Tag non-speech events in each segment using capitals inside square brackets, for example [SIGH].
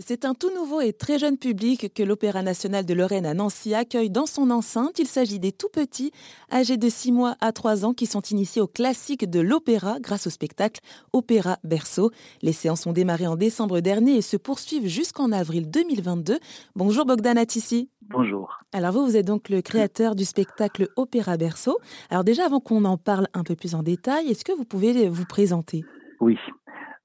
C'est un tout nouveau et très jeune public que l'Opéra national de Lorraine à Nancy accueille dans son enceinte. Il s'agit des tout petits, âgés de 6 mois à 3 ans, qui sont initiés au classique de l'opéra grâce au spectacle Opéra Berceau. Les séances ont démarré en décembre dernier et se poursuivent jusqu'en avril 2022. Bonjour Bogdan Atissi. Bonjour. Alors vous, vous êtes donc le créateur du spectacle Opéra Berceau. Alors déjà, avant qu'on en parle un peu plus en détail, est-ce que vous pouvez vous présenter? Oui.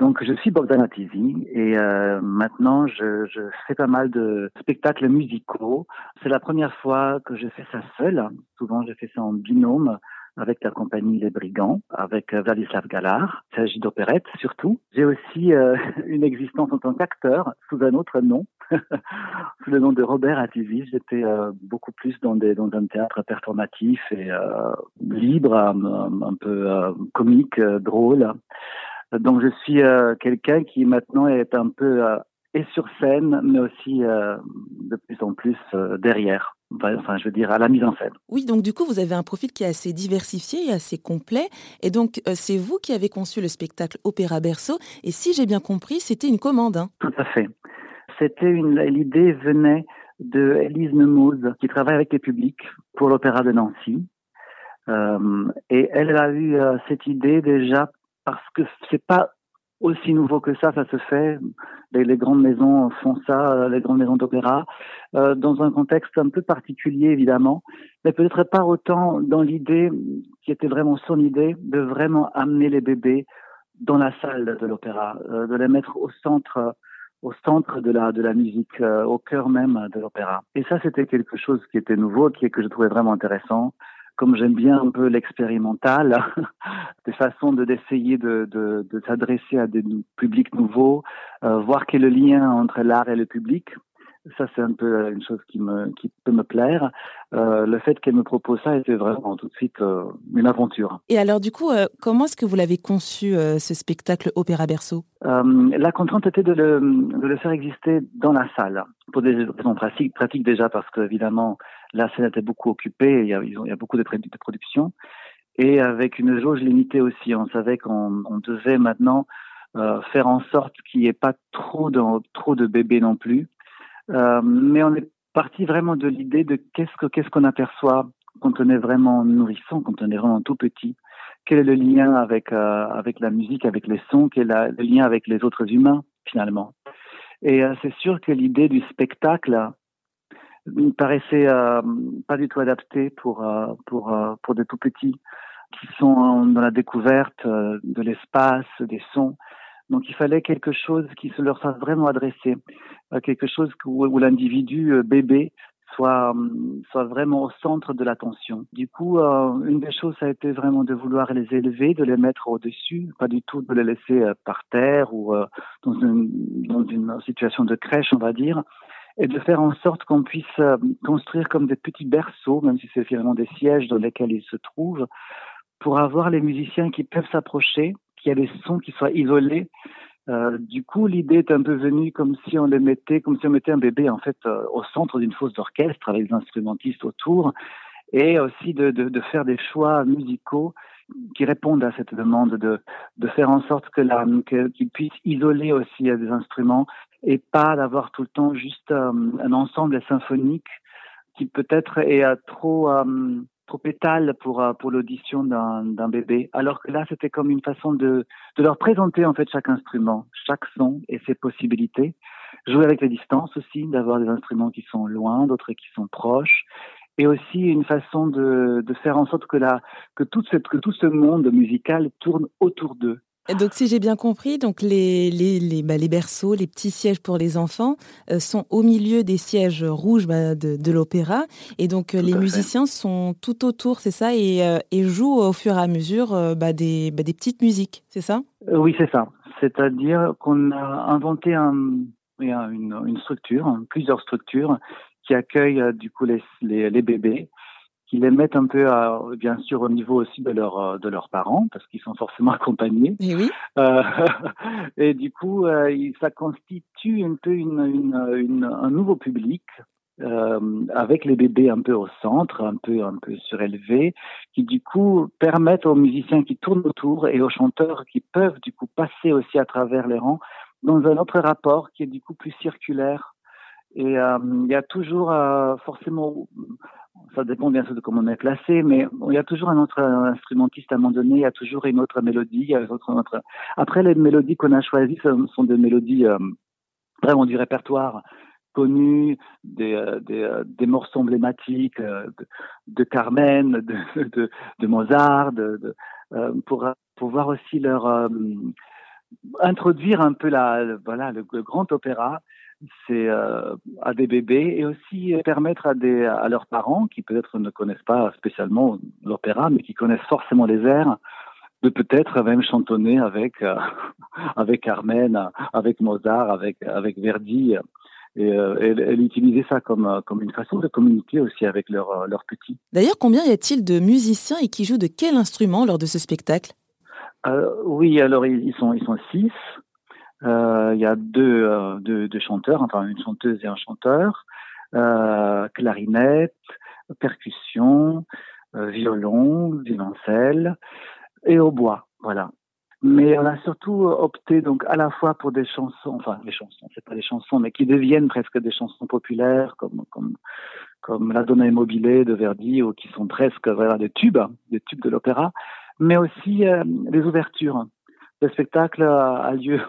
Donc, je suis Bogdan Atizi et euh, maintenant, je, je, fais pas mal de spectacles musicaux. C'est la première fois que je fais ça seul. Souvent, je fais ça en binôme avec la compagnie Les Brigands, avec euh, Vladislav Galar. Il s'agit d'opérette surtout. J'ai aussi euh, [LAUGHS] une existence en tant qu'acteur sous un autre nom, [LAUGHS] sous le nom de Robert Atizi. J'étais euh, beaucoup plus dans, des, dans un théâtre performatif et euh, libre, un, un peu comique, drôle. Donc je suis euh, quelqu'un qui maintenant est un peu euh, et sur scène, mais aussi euh, de plus en plus derrière. Enfin, je veux dire, à la mise en scène. Oui, donc du coup, vous avez un profil qui est assez diversifié et assez complet. Et donc, c'est vous qui avez conçu le spectacle Opéra Berceau. Et si j'ai bien compris, c'était une commande. Hein. Tout à fait. C'était une. L'idée venait de Elise Nemouz, qui travaille avec les publics pour l'Opéra de Nancy. Euh, et elle a eu cette idée déjà parce que c'est pas aussi nouveau que ça, ça se fait. Les, grandes maisons font ça, les grandes maisons d'opéra, euh, dans un contexte un peu particulier évidemment, mais peut-être pas autant dans l'idée qui était vraiment son idée de vraiment amener les bébés dans la salle de l'opéra, euh, de les mettre au centre au centre de la de la musique, euh, au cœur même de l'opéra. Et ça, c'était quelque chose qui était nouveau, qui que je trouvais vraiment intéressant comme j'aime bien un peu l'expérimental, [LAUGHS] des façons de d'essayer de, de, de s'adresser à des publics nouveaux, euh, voir quel est le lien entre l'art et le public. Ça, c'est un peu une chose qui me qui peut me plaire. Euh, le fait qu'elle me propose ça était vraiment tout de suite euh, une aventure. Et alors, du coup, euh, comment est-ce que vous l'avez conçu euh, ce spectacle Opéra Berceau? La contrainte était de le, de le faire exister dans la salle pour des raisons pratiques, pratiques déjà parce qu'évidemment la scène était beaucoup occupée, il y a, il y a beaucoup de, de production, et avec une jauge limitée aussi. On savait qu'on on devait maintenant euh, faire en sorte qu'il n'y ait pas trop de, trop de bébés non plus. Euh, mais on est parti vraiment de l'idée de qu'est-ce que qu'est-ce qu'on aperçoit quand on est vraiment nourrissant, quand on est vraiment tout petit. Quel est le lien avec euh, avec la musique, avec les sons, quel est le lien avec les autres humains finalement? Et euh, c'est sûr que l'idée du spectacle me paraissait euh, pas du tout adaptée pour euh, pour pour des tout petits qui sont dans la découverte de l'espace, des sons. Donc il fallait quelque chose qui se leur fasse vraiment adresser, quelque chose où, où l'individu bébé soit soit vraiment au centre de l'attention. Du coup, euh, une des choses ça a été vraiment de vouloir les élever, de les mettre au-dessus, pas du tout de les laisser euh, par terre ou euh, dans, une, dans une situation de crèche, on va dire, et de faire en sorte qu'on puisse construire comme des petits berceaux, même si c'est finalement des sièges dans lesquels ils se trouvent, pour avoir les musiciens qui peuvent s'approcher, qu'il y a des sons qui soient isolés. Euh, du coup, l'idée est un peu venue comme si on les mettait, comme si on mettait un bébé en fait euh, au centre d'une fosse d'orchestre avec des instrumentistes autour, et aussi de, de, faire des choix musicaux qui répondent à cette demande de, de faire en sorte que qu'ils puissent isoler aussi des instruments et pas d'avoir tout le temps juste euh, un ensemble symphonique qui peut-être est trop trop étal pour euh, pour l'audition d'un bébé. Alors que là, c'était comme une façon de de leur présenter en fait chaque instrument, chaque son et ses possibilités. Jouer avec les distances aussi, d'avoir des instruments qui sont loin, d'autres qui sont proches, et aussi une façon de de faire en sorte que la que toute cette que tout ce monde musical tourne autour d'eux donc, si j'ai bien compris, donc les, les, les, bah, les, berceaux, les petits sièges pour les enfants euh, sont au milieu des sièges rouges bah, de, de l'opéra. Et donc, euh, les musiciens sont tout autour, c'est ça, et, euh, et, jouent au fur et à mesure bah, des, des, petites musiques, c'est ça? Oui, c'est ça. C'est-à-dire qu'on a inventé un, une, une, structure, plusieurs structures qui accueillent du coup les, les bébés qui les mettent un peu, à, bien sûr, au niveau aussi de, leur, euh, de leurs parents, parce qu'ils sont forcément [LAUGHS] accompagnés. Et, oui. euh, [LAUGHS] et du coup, euh, ça constitue un peu une, une, une, un nouveau public euh, avec les bébés un peu au centre, un peu un peu surélevés, qui du coup permettent aux musiciens qui tournent autour et aux chanteurs qui peuvent du coup passer aussi à travers les rangs dans un autre rapport qui est du coup plus circulaire. Et euh, il y a toujours euh, forcément, ça dépend bien sûr de comment on est placé, mais il y a toujours un autre instrumentiste à un moment donné, il y a toujours une autre mélodie. Il y a autre, autre... Après, les mélodies qu'on a choisies sont des mélodies euh, vraiment du répertoire connu, des, euh, des, euh, des, morceaux emblématiques euh, de, Carmen, de, de, de Mozart, de, pour, pour voir aussi leur introduire un peu la, voilà, le, grand opéra c'est euh, à des bébés et aussi permettre à, des, à leurs parents qui peut-être ne connaissent pas spécialement l'opéra, mais qui connaissent forcément les airs, de peut-être même chantonner avec euh, [LAUGHS] avec Carmen, avec Mozart, avec avec Verdi et euh, utilisait ça comme, euh, comme une façon de communiquer aussi avec leurs euh, leur petits. D'ailleurs, combien y a-t-il de musiciens et qui jouent de quel instrument lors de ce spectacle? Euh, Oui, alors ils sont, ils sont six. Euh, il y a deux, euh, deux, deux, chanteurs, enfin une chanteuse et un chanteur, clarinette, percussion, violon, violoncelle et au bois. Voilà. Mais on a surtout opté donc à la fois pour des chansons, enfin des chansons, c'est pas des chansons, mais qui deviennent presque des chansons populaires, comme comme comme La Donna Immobile de Verdi, ou qui sont presque voilà des tubes, des tubes de l'opéra, mais aussi euh, des ouvertures. Le spectacle a lieu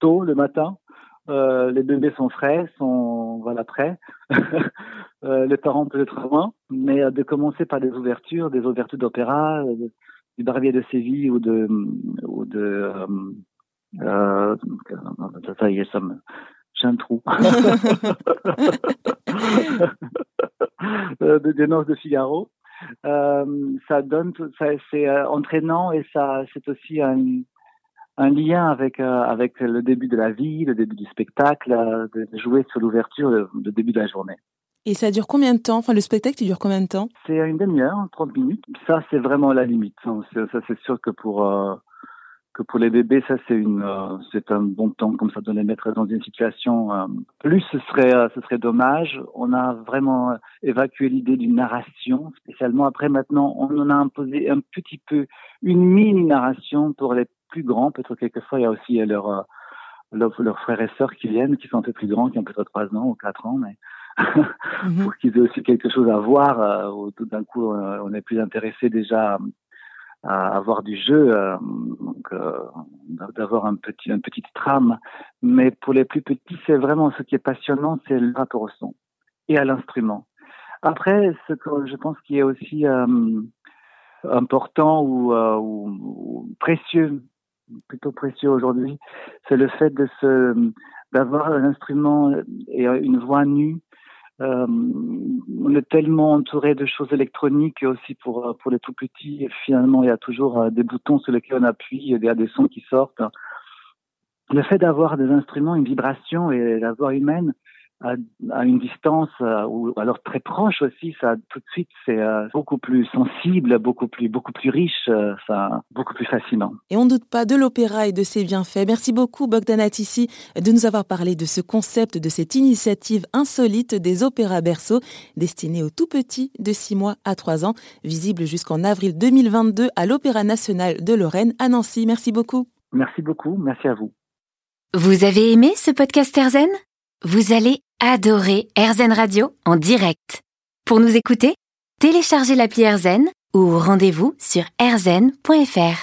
tôt le matin. Euh, les bébés sont frais, sont voilà prêts. [LAUGHS] euh, les parents peut-être moins, mais euh, de commencer par des ouvertures, des ouvertures d'opéra, euh, du Barbier de Séville ou de ou de ça y est, ça me j'ai un trou. [LAUGHS] de, des noces de Figaro. Ça donne, ça, c'est entraînant et ça, c'est aussi un, un lien avec euh, avec le début de la vie, le début du spectacle, euh, de jouer sur l'ouverture, le, le, début de la journée. Et ça dure combien de temps? Enfin, le spectacle, il dure combien de temps? C'est une demi-heure, 30 minutes. Ça, c'est vraiment la limite. Ça, c'est sûr que pour euh, que pour les bébés, ça c'est une euh, c'est un bon temps comme ça de les mettre dans une situation. Euh, plus ce serait ce serait dommage. On a vraiment évacué l'idée d'une narration, spécialement après maintenant on en a imposé un petit peu une mini narration pour les plus grands. Peut-être quelquefois il y a aussi leurs leurs leur frères et sœurs qui viennent, qui sont un peu plus grands, qui ont peut-être trois ans ou quatre ans, mais mm-hmm. [LAUGHS] pour qu'ils aient aussi quelque chose à voir. Euh, tout d'un coup, euh, on est plus intéressé déjà à avoir du jeu, euh, donc euh, d'avoir un petit, une petite trame. Mais pour les plus petits, c'est vraiment ce qui est passionnant, c'est le rapport au son et à l'instrument. Après, ce que je pense qui est aussi euh, important ou précieux, plutôt précieux aujourd'hui, c'est le fait de se d'avoir un instrument et une voix nue euh, on est tellement entouré de choses électroniques aussi pour pour les tout petits. Finalement, il y a toujours euh, des boutons sur lesquels on appuie, il y a des sons qui sortent. Le fait d'avoir des instruments, une vibration et la voix humaine, à, à, une distance euh, ou alors très proche aussi, ça tout de suite c'est euh, beaucoup plus sensible, beaucoup plus beaucoup plus riche, euh, ça beaucoup plus fascinant. Et on ne doute pas de l'opéra et de ses bienfaits. Merci beaucoup Bogdan Atissi de nous avoir parlé de ce concept, de cette initiative insolite des opéras berceaux destinés aux tout petits de 6 mois à 3 ans, visible jusqu'en avril 2022 à l'Opéra national de Lorraine à Nancy. Merci beaucoup. Merci beaucoup, merci à vous. Vous avez aimé ce podcast Erzen? Vous allez adorer AirZen Radio en direct. Pour nous écouter, téléchargez l'appli AirZen ou rendez-vous sur airzen.fr.